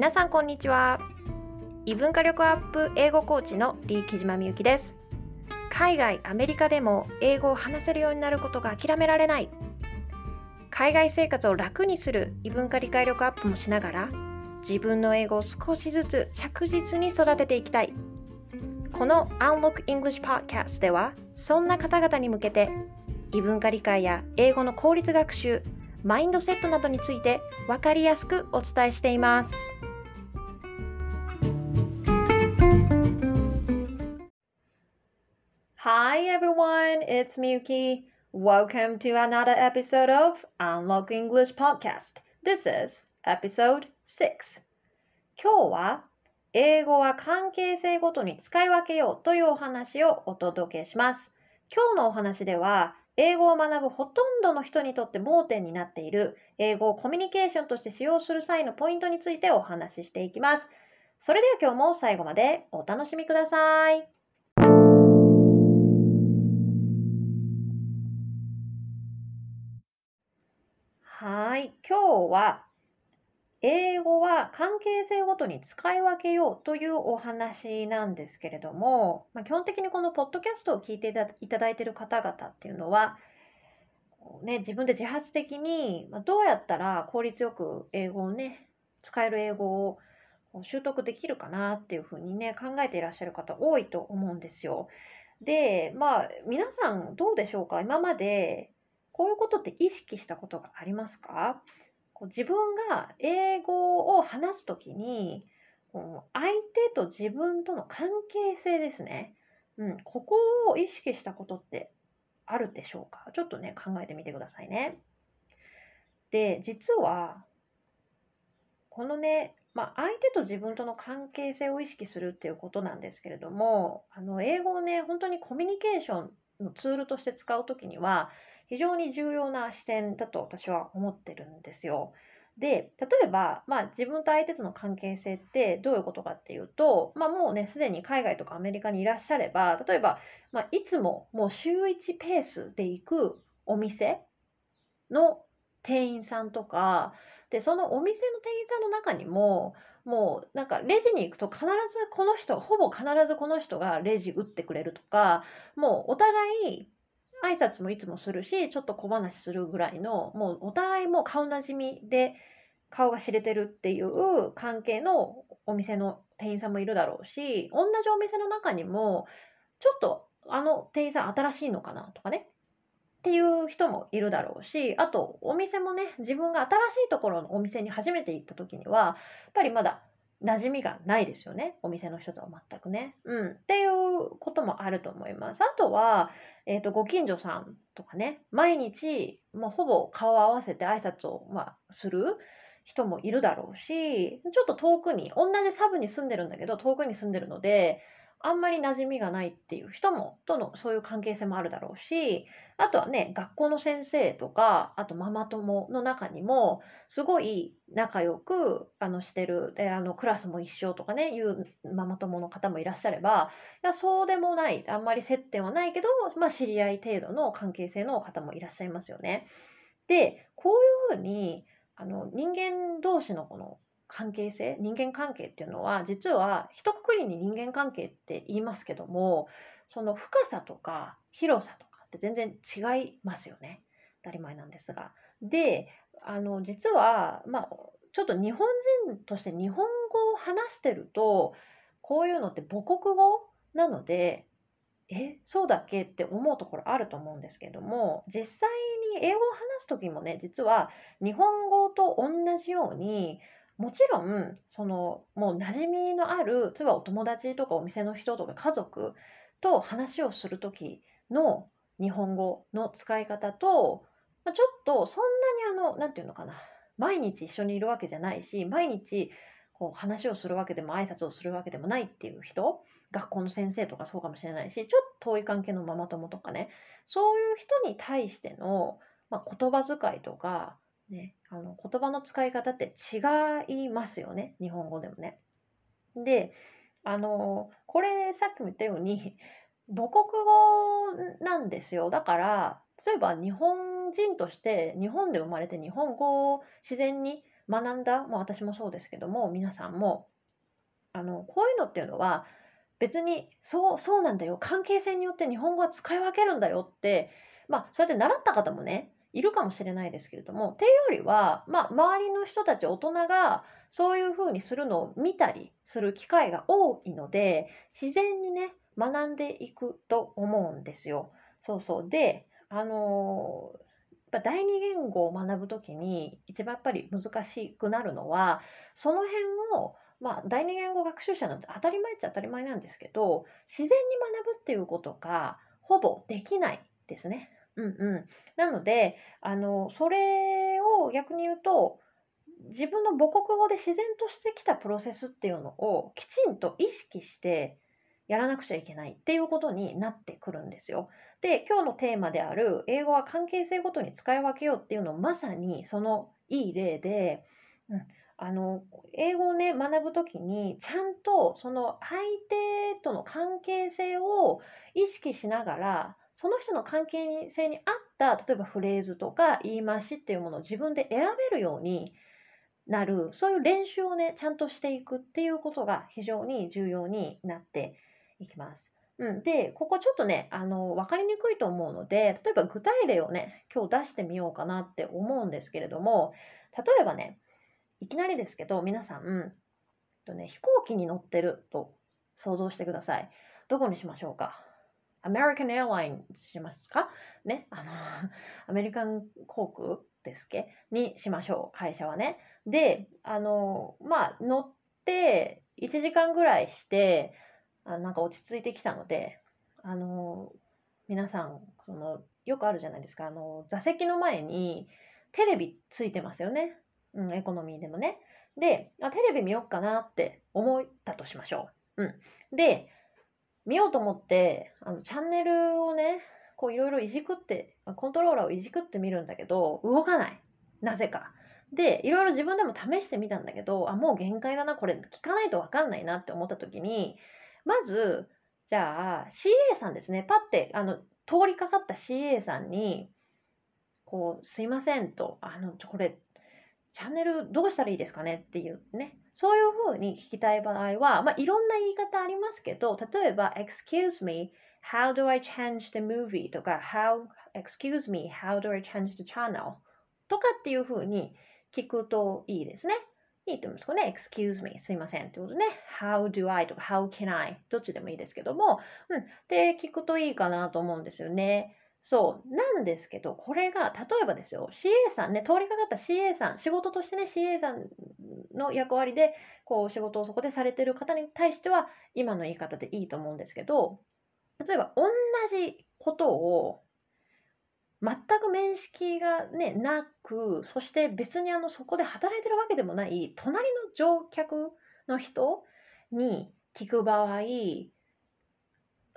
皆さんこんにちは。異文化力アップ英語コーチのリー木島みゆきです。海外アメリカでも英語を話せるようになることが諦められない。海外生活を楽にする異文化理解力アップもしながら自分の英語を少しずつ着実に育てていきたい。この Unlock English Podcast ではそんな方々に向けて異文化理解や英語の効率学習マインドセットなどについて分かりやすくお伝えしています。Hi everyone, it's Miyuki. Welcome to another episode of Unlock English Podcast. This is episode 6. 今日は英語は関係性ごとに使い分けようというお話をお届けします。今日のお話では英語を学ぶほとんどの人にとって盲点になっている英語をコミュニケーションとして使用する際のポイントについてお話ししていきます。それでは今日も最後までお楽しみください。はい、今日は英語は関係性ごとに使い分けようというお話なんですけれども、まあ、基本的にこのポッドキャストを聞いていただいている方々っていうのは、ね、自分で自発的にどうやったら効率よく英語をね使える英語を習得できるかなっていうふうにね考えていらっしゃる方多いと思うんですよ。でまあ皆さんどうでしょうか？今までこういうことって意識したことがありますか？こう自分が英語を話すときにこう相手と自分との関係性ですね、うん、ここを意識したことってあるでしょうか？ちょっとね考えてみてくださいね。で実はこのね、まあ、相手と自分との関係性を意識するっていうことなんですけれどもあの英語をね本当にコミュニケーションのツールとして使う時には非常に重要な視点だと私は思ってるんですよ。で例えば、まあ、自分と相手との関係性ってどういうことかっていうと、まあ、もうねすでに海外とかアメリカにいらっしゃれば例えば、まあ、いつももう週1ペースで行くお店の店員さんとかでそのお店の店員さんの中にももうなんかレジに行くと必ずこの人ほぼ必ずこの人がレジ打ってくれるとかもうお互い挨拶もいつもするし、ちょっと小話するぐらいの、もうお互いも顔なじみで顔が知れてるっていう関係のお店の店員さんもいるだろうし、同じお店の中にも、ちょっとあの店員さん新しいのかなとかね。っていう人もいるだろうし、あとお店もね、自分が新しいところのお店に初めて行った時には、やっぱりまだ馴染みがないですよね。お店の人とは全くね。うん。っていうこともあると思います。あとは、えっ、ー、と、ご近所さんとかね、毎日、まあ、ほぼ顔を合わせて挨拶を、まあ、する人もいるだろうし、ちょっと遠くに、同じサブに住んでるんだけど、遠くに住んでるので、あんまり馴染みがないっていう人も、とのそういう関係性もあるだろうし、あとはね、学校の先生とか、あとママ友の中にも、すごい仲良くあのしてるであの、クラスも一緒とかね、いうママ友の方もいらっしゃれば、いや、そうでもない、あんまり接点はないけど、まあ、知り合い程度の関係性の方もいらっしゃいますよね。で、こういうふうに、あの人間同士のこの関係性人間関係っていうのは実は一括りに人間関係って言いますけどもその深さとか広さとかって全然違いますよね当たり前なんですが。であの実はまあちょっと日本人として日本語を話してるとこういうのって母国語なのでえそうだっけって思うところあると思うんですけども実際に英語を話す時もね実は日本語と同じようにもちろんそのもう馴染みのある例えばお友達とかお店の人とか家族と話をする時の日本語の使い方と、まあ、ちょっとそんなにあの何て言うのかな毎日一緒にいるわけじゃないし毎日こう話をするわけでも挨拶をするわけでもないっていう人学校の先生とかそうかもしれないしちょっと遠い関係のママ友とかねそういう人に対しての、まあ、言葉遣いとかね、あの言葉の使い方って違いますよね日本語でもね。であのこれさっきも言ったように母国語なんですよだから例えば日本人として日本で生まれて日本語を自然に学んだ、まあ、私もそうですけども皆さんもあのこういうのっていうのは別にそうそうなんだよ関係性によって日本語は使い分けるんだよってまあそうやって習った方もねいるかもしれないですけれどもっていうよりは、まあ、周りの人たち大人がそういうふうにするのを見たりする機会が多いので自然にね学んでいくと思うんですよ。そうそうであのー、第二言語を学ぶときに一番やっぱり難しくなるのはその辺をまあ、第二言語学習者なんて当たり前っちゃ当たり前なんですけど自然に学ぶっていうことがほぼできないですね。うんうん、なのであのそれを逆に言うと自分の母国語で自然としてきたプロセスっていうのをきちんと意識してやらなくちゃいけないっていうことになってくるんですよ。で今日のテーマである英語は関係性ごとに使い分けようっていうのまさにそのいい例で、うん、あの英語をね学ぶ時にちゃんとその相手との関係性を意識しながらその人の関係性に合った例えばフレーズとか言い回しっていうものを自分で選べるようになるそういう練習をねちゃんとしていくっていうことが非常に重要になっていきます。うん、でここちょっとねあの分かりにくいと思うので例えば具体例をね今日出してみようかなって思うんですけれども例えばねいきなりですけど皆さんうんと、ね、飛行機に乗ってると想像してください。どこにしましょうか？アメリカンエアラインしますか？ね、あの、アメリカン航空ですっけ？にしましょう、会社はね。で、あの、まあ、乗って1時間ぐらいして、あなんか落ち着いてきたので、あの、皆さん、その、よくあるじゃないですか、あの、座席の前にテレビついてますよね。うん、エコノミーでもね。で、あテレビ見よっかなって思ったとしましょう。うん。で、見ようと思って、あのチャンネルをね、こういろいろいじくって、コントローラーをいじくってみるんだけど、動かない。なぜか。で、いろいろ自分でも試してみたんだけど、あ、もう限界だな、これ聞かないとわかんないなって思った時に、まず、じゃあ CA さんですね、パッてあの通りかかった CA さんに、こう、すいませんと、あの、これ、チャンネルどうしたらいいですかねっていうね、そういうふうに聞きたい場合は、まあ、いろんな言い方ありますけど、例えば、excuse me, how do I change the movie? とか、how, excuse me, how do I change the channel? とかっていうふうに聞くといいですね。いいと思います。これね、excuse me, すいませんってことね。how do I? とか how can I? どっちでもいいですけども、うん。で、聞くといいかなと思うんですよね。そう。なんですけど、これが、例えばですよ、CA さんね、通りかかった CA さん、仕事としてね、CA さんの役割で、こう、仕事をそこでされてる方に対しては、今の言い方でいいと思うんですけど、例えば、同じことを、全く面識がね、なく、そして別にあの、そこで働いてるわけでもない、隣の乗客の人に聞く場合、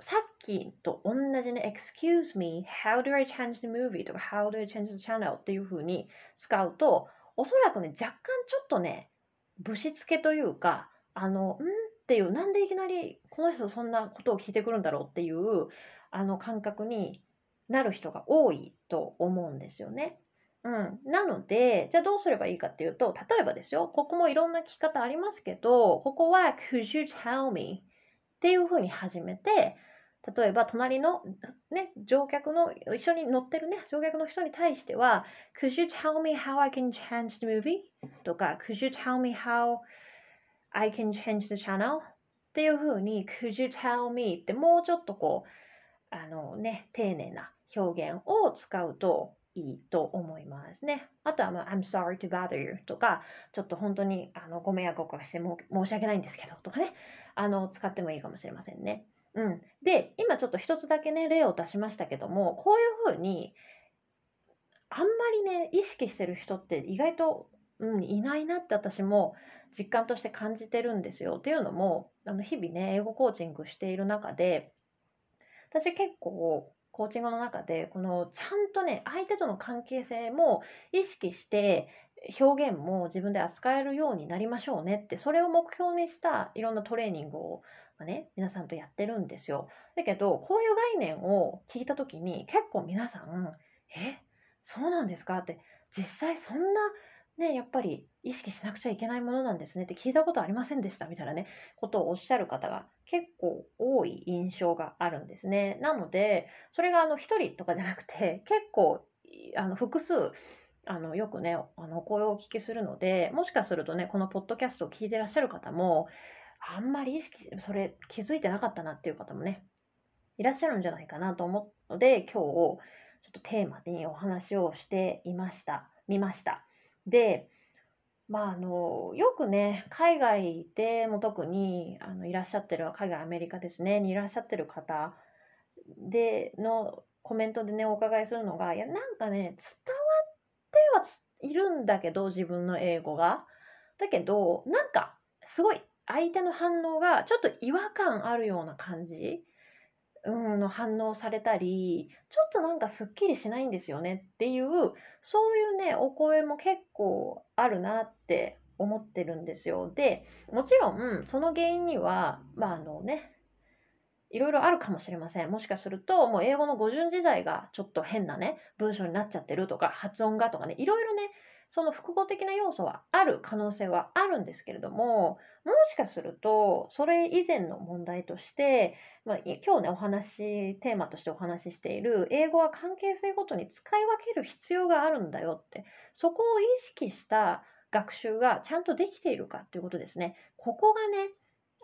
さっきと同じね、excuse me, how do I change the movie? とか how do I change the channel? っていう風に使うと、おそらくね、若干ちょっとね、ぶしつけというか、あの、ん？っていう、なんでいきなりこの人そんなことを聞いてくるんだろうっていう、あの感覚になる人が多いと思うんですよね。うん。なので、じゃあどうすればいいかっていうと、例えばですよ、ここもいろんな聞き方ありますけど、ここは could you tell me っていうふうに始めて、例えば隣の、ね、乗客の一緒に乗ってるね乗客の人に対しては Could you tell me how I can change the movie? とか Could you tell me how I can change the channel? っていうふうに Could you tell me? ってもうちょっとこうあのね丁寧な表現を使うといいと思いますね。あとは、まあ、I'm sorry to bother you とか、ちょっと本当にあのご迷惑をおかけして申し訳ないんですけどとかね、あの使ってもいいかもしれませんね。うん、で今ちょっと一つだけね例を出しましたけどもこういうふうにあんまりね意識してる人って意外と、うん、いないなって私も実感として感じてるんですよ。っていうのもあの日々ね英語コーチングしている中で私結構コーチングの中でこのちゃんとね相手との関係性も意識して表現も自分で扱えるようになりましょうねってそれを目標にしたいろんなトレーニングをまね、皆さんとやってるんですよ。だけど、こういう概念を聞いた時に結構皆さん、え、そうなんですか？って、実際そんなね、やっぱり意識しなくちゃいけないものなんですねって聞いたことありませんでしたみたいなね、ことをおっしゃる方が結構多い印象があるんですね。なので、それがあの一人とかじゃなくて、結構あの複数、あのよくね、あのお声をお聞きするので、もしかするとね、このポッドキャストを聞いてらっしゃる方も、あんまり意識、それ気づいてなかったなっていう方もね、いらっしゃるんじゃないかなと思うので、今日、ちょっとテーマにお話をしていました、見ました。で、まあ、あの、よくね、海外でも特にあのいらっしゃってる、海外アメリカですね、にいらっしゃってる方でのコメントでね、お伺いするのが、いや、なんかね、伝わはいるんだけど、自分の英語が。だけど、なんか、すごい相手の反応がちょっと違和感あるような感じ、うん、の反応されたり、ちょっとなんかすっきりしないんですよねっていう、そういうね、お声も結構あるなって思ってるんですよ。で、もちろん、その原因には、まああのね、いろいろあるかもしれません。もしかすると、もう英語の語順時代がちょっと変なね、文章になっちゃってるとか、発音がとかね、いろいろね、その複合的な要素はある可能性はあるんですけれども、もしかすると、それ以前の問題として、まあ、今日ね、お話、テーマとしてお話ししている、英語は関係性ごとに使い分ける必要があるんだよって、そこを意識した学習がちゃんとできているかっていうことですね。ここがね、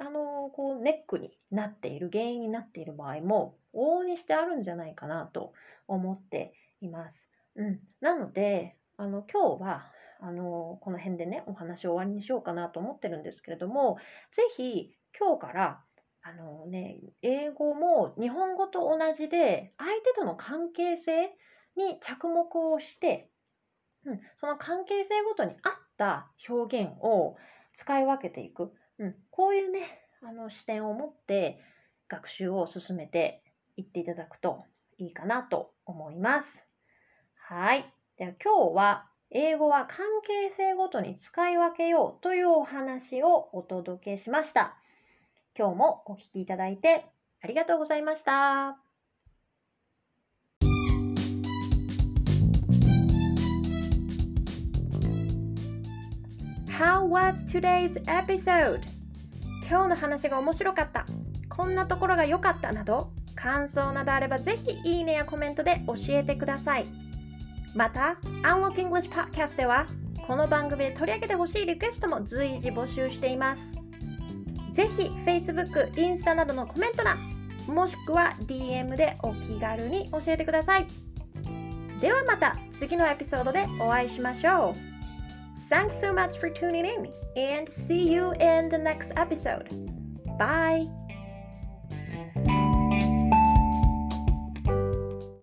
あのこうネックになっている原因になっている場合も往々にしてあるんじゃないかなと思っています。うん、なのであの今日はあのこの辺でねお話を終わりにしようかなと思ってるんですけれども是非今日からあのね英語も日本語と同じで相手との関係性に着目をして、うん、その関係性ごとに合った表現を使い分けていく、うん、こういうねあの視点を持って学習を進めていっていただくといいかなと思います。はい。では今日は英語は関係性ごとに使い分けようというお話をお届けしました。今日もお聴きいただいてありがとうございました。How was today's episode? 今日の話が面白かった。こんなところが良かったなど、感想などあればぜひいいねやコメントで教えてください。また Unlock English Podcast ではこの番組で取り上げてほしいリクエストも随時募集していますぜひ Facebook、インスタなどのコメント欄もしくは DM でお気軽に教えてくださいではまた次のエピソードでお会いしましょう Thanks so much for tuning in and see you in the next episode. Bye!